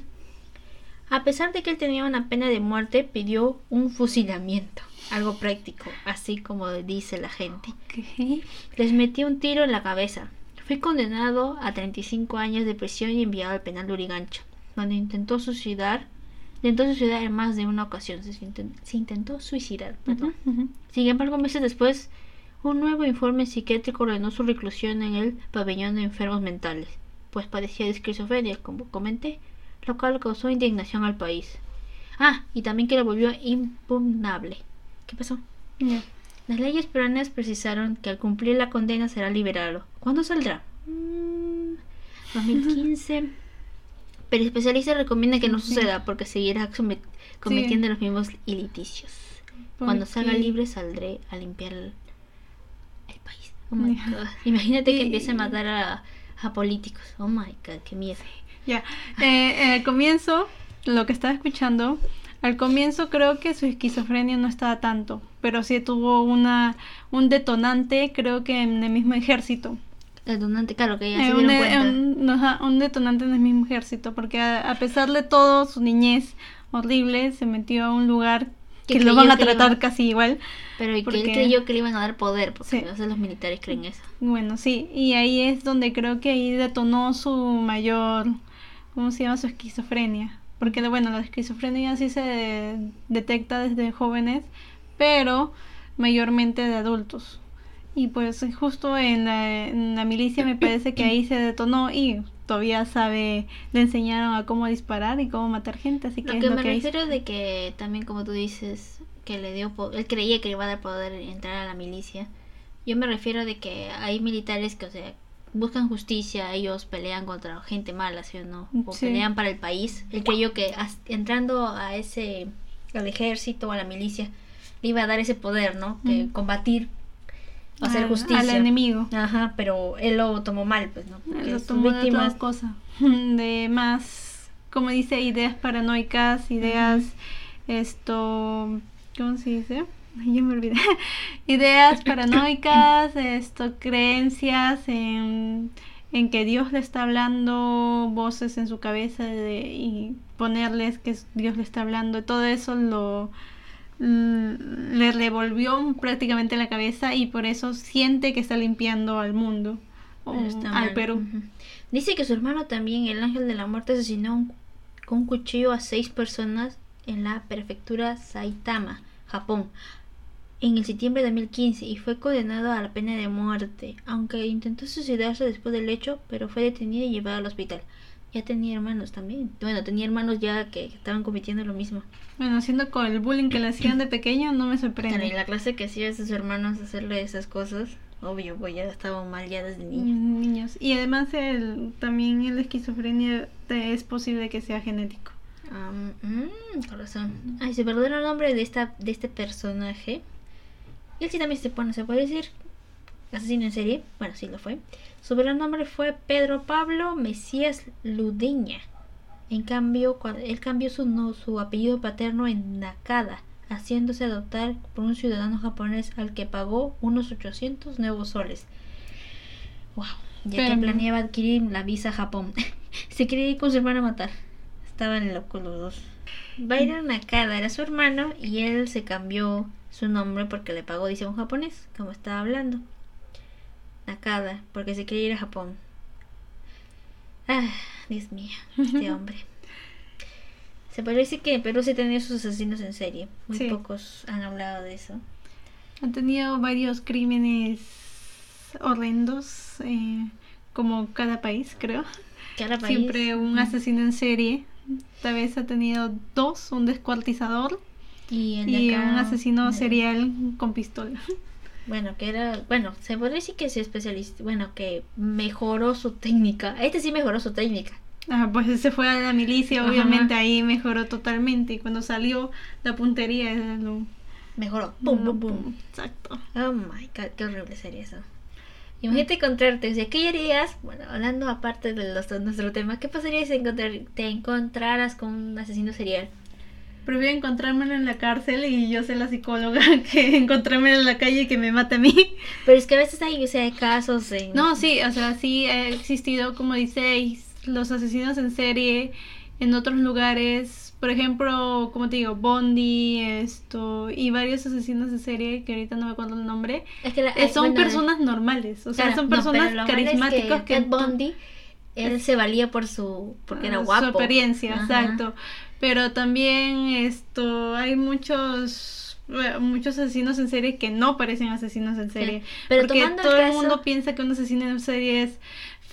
A pesar de que él tenía una pena de muerte, pidió un fusilamiento. Algo práctico, así como dice la gente. Les metió un tiro en la cabeza. Fue condenado a 35 años de prisión y enviado al penal de Urigancho, donde intentó suicidar Intentó suicidar en más de una ocasión. Se, inten- se intentó suicidar, perdón. Ujú. Sin embargo, meses después, un nuevo informe psiquiátrico ordenó su reclusión en el pabellón de enfermos mentales, pues padecía de esquizofrenia, como comenté, lo cual causó indignación al país. Ah, y también que lo volvió impugnable. ¿Qué pasó? Las leyes peruanas precisaron que al cumplir la condena será liberado. ¿Cuándo saldrá? Mm, [LAUGHS] 2015. Pero especialistas recomiendan que no suceda porque seguirá come- cometiendo los mismos iliticios. Cuando salga libre saldré a limpiar el, el país. Oh my Ya. god. Imagínate que empiece a matar a, a políticos. Oh my god, qué miedo. Ya, eh, al comienzo, lo que estaba escuchando, al comienzo creo que su esquizofrenia no estaba tanto, pero sí tuvo una un detonante, creo que en el mismo ejército. El donante, claro, que ya Eh, se un, dieron cuenta. un- detonante en el mismo ejército, porque a, a pesar de todo, su niñez horrible, se metió a un lugar Que que, lo van a tratar iba- casi igual. Pero y que él porque- creyó que le iban a dar poder, porque Sí. a veces los militares creen eso. Bueno, sí, y ahí es donde creo que ahí detonó su mayor, ¿cómo se llama? Su esquizofrenia. Porque, bueno, la esquizofrenia sí se detecta desde jóvenes, pero mayormente de adultos. Y pues justo en la, en la milicia me parece que ahí se detonó y todavía sabe, le enseñaron a cómo disparar y cómo matar gente, así que Lo es que lo me que refiero de que también como tú dices que le dio él creía que le iba a dar poder entrar a la milicia. Yo me refiero de que hay militares que o sea buscan justicia, ellos pelean contra gente mala, ¿sí o no? O Sí. pelean para el país. Él creyó que entrando a ese al ejército o a la milicia le iba a dar ese poder, ¿no? Que Ujú. combatir hacer Al- justicia. Al enemigo. Ajá, pero él lo tomó mal, pues, ¿no? Porque Lo tomó de víctimas otra cosa. [LAUGHS] De más, como dice, ideas paranoicas, ideas, esto, ¿cómo se dice? Ay, ya me olvidé. [LAUGHS] ideas paranoicas, [COUGHS] esto, creencias en, en que Dios le está hablando, voces en su cabeza de- y ponerles que Dios le está hablando. Todo eso lo le revolvió prácticamente la cabeza y por eso siente que está limpiando al mundo o al. Perú. Dice que su hermano también, el ángel de la muerte, asesinó un- con un cuchillo a seis personas en la prefectura Saitama, Japón, en el septiembre de 2015 y fue condenado a la pena de muerte, aunque intentó suicidarse después del hecho, pero fue detenido y llevado al hospital. Ya tenía hermanos también. Bueno, tenía hermanos ya que estaban cometiendo lo mismo. Bueno, haciendo con el bullying que le hacían de pequeño, no me Claro, y sorprende. la clase que hacía a sus hermanos hacerle esas cosas, obvio, pues ya estaban mal ya desde niño. Mm, Niños. Y además el, también el esquizofrenia te- es posible que sea genético. Am, mm, corazón. Ay, su verdadero nombre de esta de este personaje. Él sí también se pone, se puede decir asesino en serie. Bueno, sí lo fue. Su verdadero nombre fue Pedro Pablo Mesías Ludeña. En cambio, él cambió su no, su apellido paterno en Nakada, haciéndose adoptar por un ciudadano japonés al que pagó unos 800 nuevos soles. Wow, ya que planeaba adquirir la visa a Japón. [LAUGHS] se quería ir con su hermano a matar. Estaban locos los dos. Byron Nakada era su hermano y él se cambió su nombre porque le pagó, dice un japonés, como estaba hablando. Nakada, porque se quería ir a Japón. Ah, Dios mío, este [LAUGHS] hombre. Se parece que en Perú se tenía sus asesinos en serie. Muy Sí. pocos han hablado de eso. Han tenido varios crímenes horrendos, eh, como cada país, creo. Cada país. Siempre un asesino en serie. Tal vez ha tenido dos, un descuartizador y, el de y acá, un asesino serial con pistola. [LAUGHS] Bueno, que era, bueno, se podría decir que se especializó, bueno, que mejoró su técnica. Este sí mejoró su técnica. Ah, pues se fue a la milicia, Ajá. obviamente ahí mejoró totalmente. Y cuando salió la puntería era lo... Mejoró. Pum, pum, pum. Exacto. Oh my god, qué horrible sería eso. Imagínate encontrarte, o sea, ¿qué harías? Bueno, hablando aparte de los, nuestro tema, ¿qué pasaría si encontrar, te encontraras con un asesino serial? Prefiero encontrármelo en la cárcel y yo ser la psicóloga [LAUGHS] que encontrármelo en la calle y que me mate a mí. Pero es que a veces hay, o sea, casos en... No, sí, o sea, sí ha existido, como dice, los asesinos en serie en otros lugares. Por ejemplo, como te digo, Bondi, esto, y varios asesinos en serie que ahorita no me acuerdo el nombre. es que la- eh, son bueno, personas normales, o sea, claro, son no, personas lo malo es que que, Ted Bundy, él se valía por su... porque era Ah, guapo. Su experiencia, Ajá. exacto. Pero también esto hay muchos eh, muchos asesinos en serie que no parecen asesinos en serie pero porque el todo el mundo piensa que un asesino en serie es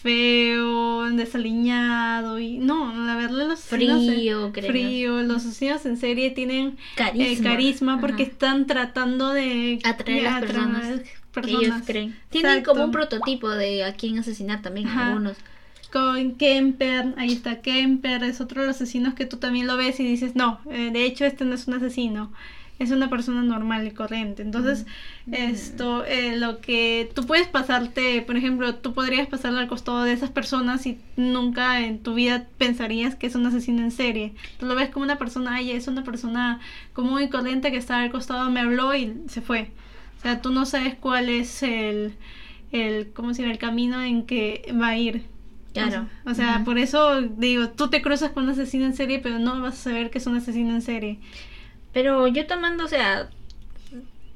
feo desaliñado y no la verdad los en- Frío, creo. frío los asesinos en serie tienen Carisma. eh, carisma porque Ajá. están tratando de Atraer a las personas que ellos creen. Tienen Exacto. como un prototipo de a quién asesinar también Ajá. algunos. Con Kemper, ahí está Kemper, es otro de los asesinos que tú también lo ves y dices, no, eh, de hecho este no es un asesino, es una persona normal y corriente. Entonces, esto, eh, lo que tú puedes pasarte, por ejemplo, tú podrías pasarle al costado de esas personas y nunca en tu vida pensarías que es un asesino en serie. Tú lo ves como una persona, ay, es una persona común y corriente que está al costado, me habló y se fue. O sea, tú no sabes cuál es el, el ¿cómo se llama? El camino en que va a ir. Claro. O sea, por eso digo, tú te cruzas con un asesino en serie, pero no vas a saber que es un asesino en serie. Pero yo tomando, o sea,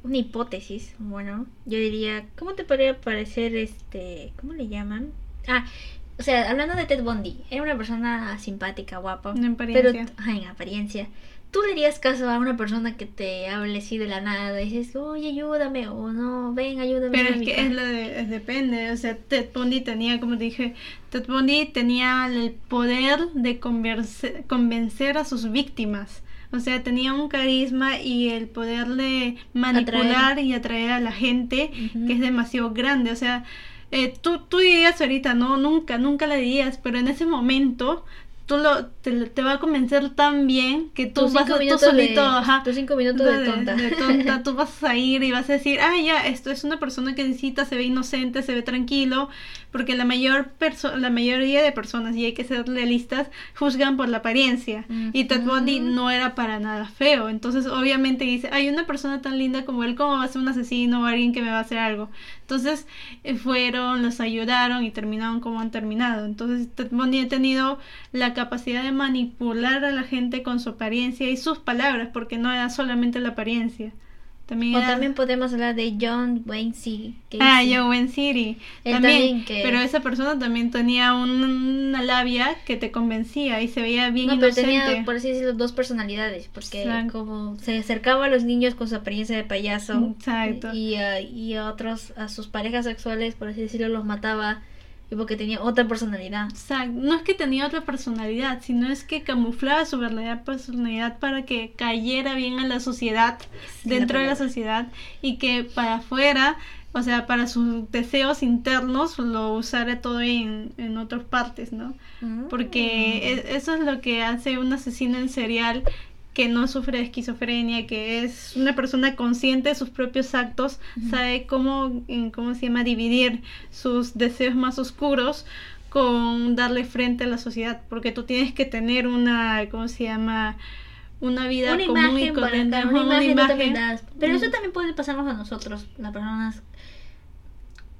una hipótesis, bueno, yo diría, ¿cómo te podría parecer este, ¿cómo le llaman? Ah, o sea, hablando de Ted Bundy, era una persona simpática, guapa, En pero apariencia. ajá, en apariencia. ¿Tú le harías caso a una persona que te hable así de la nada? Y dices, oye, ayúdame, o no, ven, ayúdame. Pero es que casa"? es lo de, es depende, o sea, Ted Bundy tenía, como te dije, Ted Bundy tenía el poder de converse- convencer a sus víctimas. O sea, tenía un carisma y el poder de manipular y atraer a la gente que es demasiado grande. O sea, eh, tú, tú dirías ahorita, no, nunca, nunca le dirías, pero en ese momento tú lo, te, te va a convencer tan bien que tú Tus vas a tú minutos de- solito, ajá, tus cinco minutos de tonta. de tonta, [LAUGHS] tú vas a ir y vas a decir, ah, ya, esto es una persona que necesita, se ve inocente, se ve tranquilo, porque la mayor perso la mayoría de personas, y hay que ser realistas, juzgan por la apariencia. Y Ted Bundy no era para nada feo. Entonces, obviamente dice, hay una persona tan linda como él, ¿cómo va a ser un asesino o alguien que me va a hacer algo? Entonces, eh, fueron, los ayudaron y terminaron como han terminado. Entonces, Ted ha tenido la capacidad de manipular a la gente con su apariencia y sus palabras, porque no era solamente la apariencia. También O era- también podemos hablar de John Wayne C. Ah. Joe en City. También, también que- pero esa persona también tenía un- una labia que te convencía y se veía bien No, pero tenía, por así decirlo, dos personalidades, porque Exacto. como se acercaba a los niños con su apariencia de payaso Exacto. y, a, y a otros, a sus parejas sexuales, por así decirlo, los mataba y porque tenía otra personalidad. Exacto. No es que tenía otra personalidad, sino es que camuflaba su verdadera personalidad para que cayera bien a la sociedad, la dentro de la sociedad, y que para afuera, o sea, para sus deseos internos, lo usara todo en, en otras partes, ¿no? Porque e- eso es lo que hace un asesino en serial que no sufre de esquizofrenia, que es una persona consciente de sus propios actos, sabe cómo, en- cómo se llama, dividir sus deseos más oscuros con darle frente a la sociedad, porque tú tienes que tener una, ¿cómo se llama? Una vida una común y imagen corriente, una imagen, imagen. Pero eso Mm. también puede pasarnos a nosotros, las personas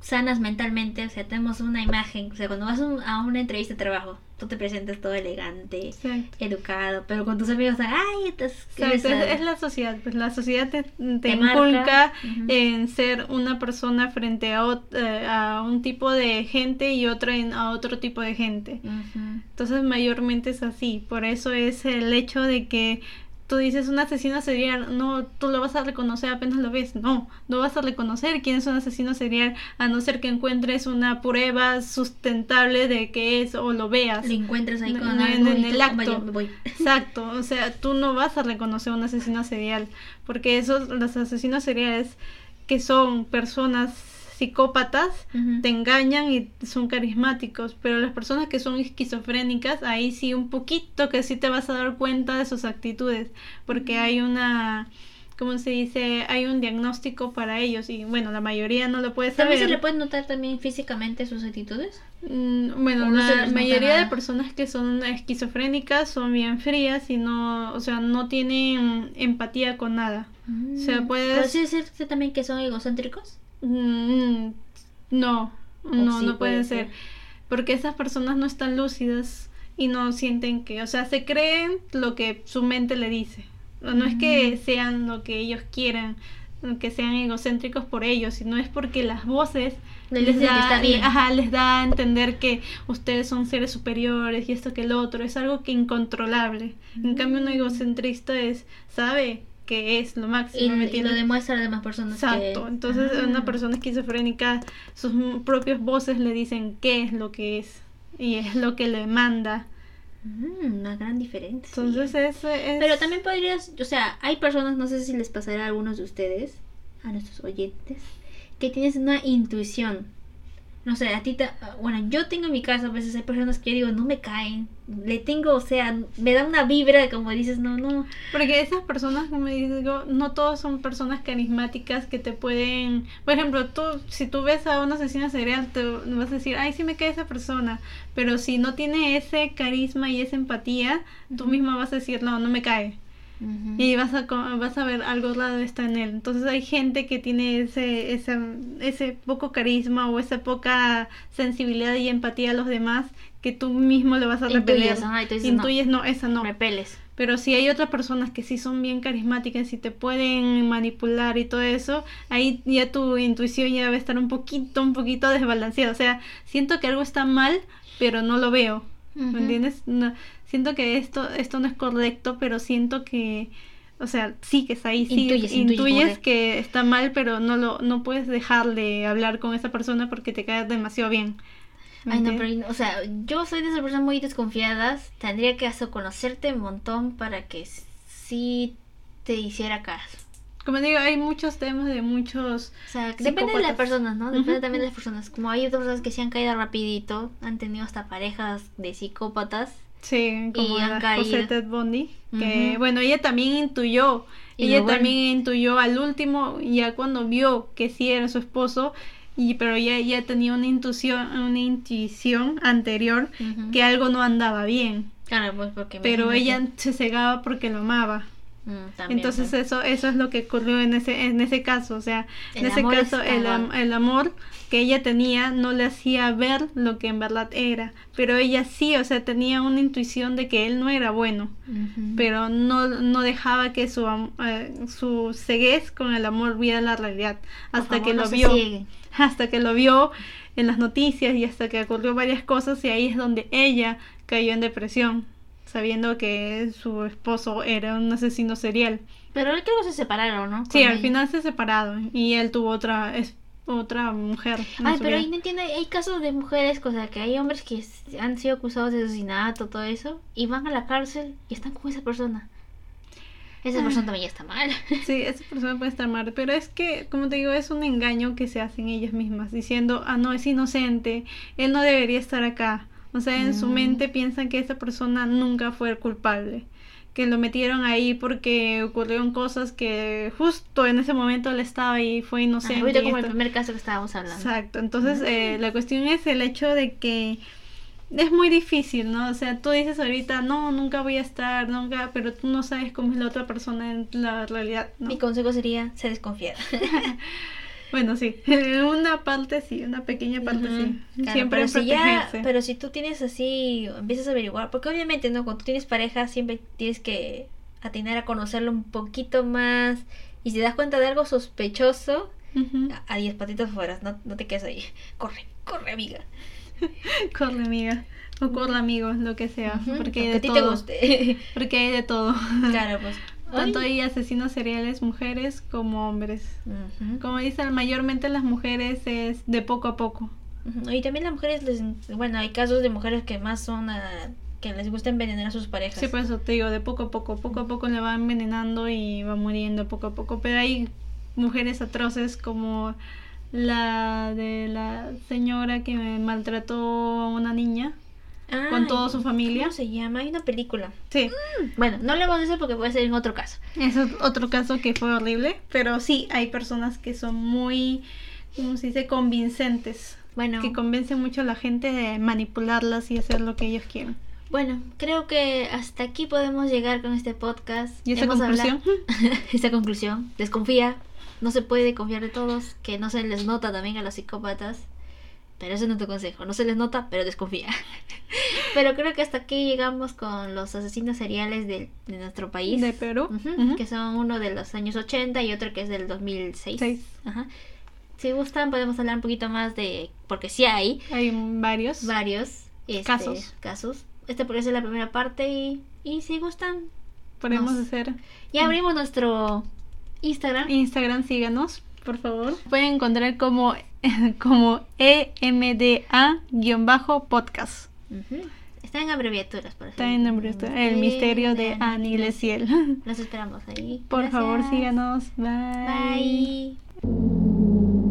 sanas mentalmente, o sea, tenemos una imagen, o sea, cuando vas a un- a una entrevista de trabajo, tú te presentas todo elegante, Exacto. educado, pero con tus amigos, ay, estás... Exacto, eres, es, es la sociedad, pues la sociedad te, te Te inculca en ser una persona frente a, ot- eh, a un tipo de gente y otra en, a otro tipo de gente. Entonces mayormente es así, por eso es el hecho de que tú dices un asesino serial, no, tú lo vas a reconocer apenas lo ves, no, no vas a reconocer quién es un asesino serial a no ser que encuentres una prueba sustentable de que es o lo veas. Lo encuentras ahí con en- algo en y el acto. "Vaya, me voy". [LAUGHS] Exacto, o sea, tú no vas a reconocer un asesino serial, porque esos, los asesinos seriales que son personas psicópatas, te engañan y son carismáticos, pero las personas que son esquizofrénicas, ahí sí un poquito que sí te vas a dar cuenta de sus actitudes, porque hay una, ¿cómo se dice? Hay un diagnóstico para ellos y bueno, la mayoría no lo puede saber. ¿También se le puede notar también físicamente sus actitudes? Mm, Bueno, ¿O no se la mayoría de personas que son esquizofrénicas son bien frías y no, o sea, no tienen empatía con nada. O sea, Mm. puedes- ¿Puede decirse también que son egocéntricos? Mm, no, no, sí no puede puede ser. ser. Porque esas personas no están lúcidas y no sienten que, o sea, se creen lo que su mente le dice. No es que sean lo que ellos quieran, que sean egocéntricos por ellos, sino es porque las voces Les les, da, está bien. ajá, les da a entender que ustedes son seres superiores y esto que el otro, es algo que incontrolable. En cambio, un egocentrista es, sabe que es lo máximo. Y, ¿me y lo demuestra a las demás personas. Exacto, que- entonces Ah. una persona esquizofrénica, sus propias voces le dicen qué es lo que es y es lo que le manda. Mm, una gran diferencia. Entonces es, es- Pero también podrías, o sea, hay personas, no sé si les pasará a algunos de ustedes, a nuestros oyentes, que tienes una intuición. No sé, a ti te, bueno, yo tengo en mi caso, a veces hay personas que yo digo, no me caen, le tengo, o sea, me da una vibra, como dices, no, no, Porque esas personas, como digo, no todos son personas carismáticas que te pueden... Por ejemplo, tú, si tú ves a una asesina serial, te vas a decir, ay, sí me cae esa persona. Pero si no tiene ese carisma y esa empatía, tú misma vas a decir, no, no me cae. Y vas a, vas a ver algo raro está en él. Entonces hay gente que tiene ese, ese, ese poco carisma o esa poca sensibilidad y empatía a los demás que tú mismo le vas a repeler. Intuyes, ajá, y tú dices, Intuyes, no, esa no. repeles. Pero si hay otras personas que sí son bien carismáticas y te pueden manipular y todo eso, ahí ya tu intuición ya va a estar un poquito, un poquito desbalanceada. O sea, siento que algo está mal, pero no lo veo. ¿Me entiendes? No, siento que esto, esto no es correcto, pero siento que, o sea, sí que está ahí, sí, Intuyes, intuyes, que- está mal, pero no lo, no puedes dejar de hablar con esa persona porque te cae demasiado bien. ¿Me Ay, no, pero, o sea, yo soy de esas personas muy desconfiadas. Tendría que hasta conocerte un montón para que sí te hiciera caso. Como digo, hay muchos temas de muchos O sea, depende de las personas, ¿no? Depende también de las personas. Como hay otras personas que se han caído rapidito, han tenido hasta parejas de psicópatas. Sí, como Y han la caído. José Ted Bundy, que bueno, ella también intuyó, Y ella bueno. también intuyó al último, ya cuando vio que sí era su esposo, y pero ya ella tenía una intuición, una intuición anterior que algo no andaba bien, Claro, pues porque... pero ella se cegaba porque lo amaba. Mm, también, Entonces eso eso es lo que ocurrió en ese en ese caso, o sea, en El ese caso el, am- el amor que ella tenía no le hacía ver lo que en verdad era, pero ella sí, o sea, tenía una intuición de que él no era bueno, pero no no dejaba que su am- eh, su ceguez con el amor viera la realidad hasta favor, que lo vio, hasta que lo vio en las noticias y hasta que ocurrió varias cosas y ahí es donde ella cayó en depresión, sabiendo que su esposo era un asesino serial. Pero creo que se separaron, ¿no? Sí, al ella. final se separaron y él tuvo otra es otra mujer. Ay, pero vida. ahí no entiendo, hay casos de mujeres, o sea, que hay hombres que han sido acusados de asesinato, todo eso, y van a la cárcel y están con esa persona. Esa persona también ya está mal. Sí, [LAUGHS] esa persona puede estar mal, pero es que, como te digo, es un engaño que se hacen ellas mismas, diciendo, ah, no, es inocente, él no debería estar acá. O sea, en su Mm. mente piensan que esa persona nunca fue el culpable, que lo metieron ahí porque ocurrieron cosas que justo en ese momento él estaba y fue Ah, inocente. ahorita como el primer caso que estábamos hablando. Exacto, entonces Mm. eh, la cuestión es el hecho de que es muy difícil, ¿no? O sea, tú dices ahorita, no, nunca voy a estar, nunca, pero tú no sabes cómo es la otra persona en la realidad, ¿no? Mi consejo sería ser desconfiada. [LAUGHS] Bueno, sí, [LAUGHS] una parte sí, una pequeña parte sí. Claro, Siempre pero si ya, pero si tú tienes así, empiezas a averiguar, porque obviamente no, cuando tú tienes pareja siempre tienes que atinar a conocerlo un poquito más y si te das cuenta de algo sospechoso, a 10 patitas fuera, no, no te quedes ahí. [LAUGHS] Corre, corre, amiga. [LAUGHS] Corre, amiga. O corre, amigo, lo que sea. Porque hay de a ti todo. te guste. Porque hay de todo. claro, pues. Tanto Ay. hay asesinos seriales, mujeres como hombres. Como dicen, mayormente las mujeres es de poco a poco. Y también las mujeres, les, bueno, hay casos de mujeres que más son ah, que les gusta envenenar a sus parejas. Sí, por eso te digo, de poco a poco, poco a poco le va envenenando y va muriendo poco a poco. Pero hay mujeres atroces como la de la señora que maltrató a una niña con toda su familia. ¿Cómo se llama? Hay una película. Sí, Bueno, no le vamos a decir porque puede ser en otro caso. es otro caso que fue horrible. Pero sí, hay personas que son muy, ¿cómo se dice? Convincentes. Bueno, Que convencen mucho a la gente de manipularlas y hacer lo que ellos quieren. bueno, creo que hasta aquí podemos llegar con este podcast. ¿Y esa Hemos conclusión? hablado- [LAUGHS] esa conclusión. Desconfía. No se puede confiar de todos. Que no se les nota también a los psicópatas. Pero ese no es tu consejo. No se les nota, pero desconfía. [LAUGHS] pero creo que hasta aquí llegamos con los asesinos seriales de, de nuestro país. De Perú. Que son uno de los años 80 y otro que es del 2006. Seis. Ajá. Si gustan, podemos hablar un poquito más de. Porque sí hay Hay varios. varios este, Casos. casos. Este podría ser la primera parte y, y si gustan, Podemos Nos- hacer ya abrimos nuestro Instagram. Instagram, síganos, por favor. Pueden encontrar como, [LAUGHS] como EMDA-podcast. Ujú. Está en abreviaturas, por Está en nombre el misterio de Annie Leciel. Los esperamos ahí. Por favor, síganos. Bye. Bye.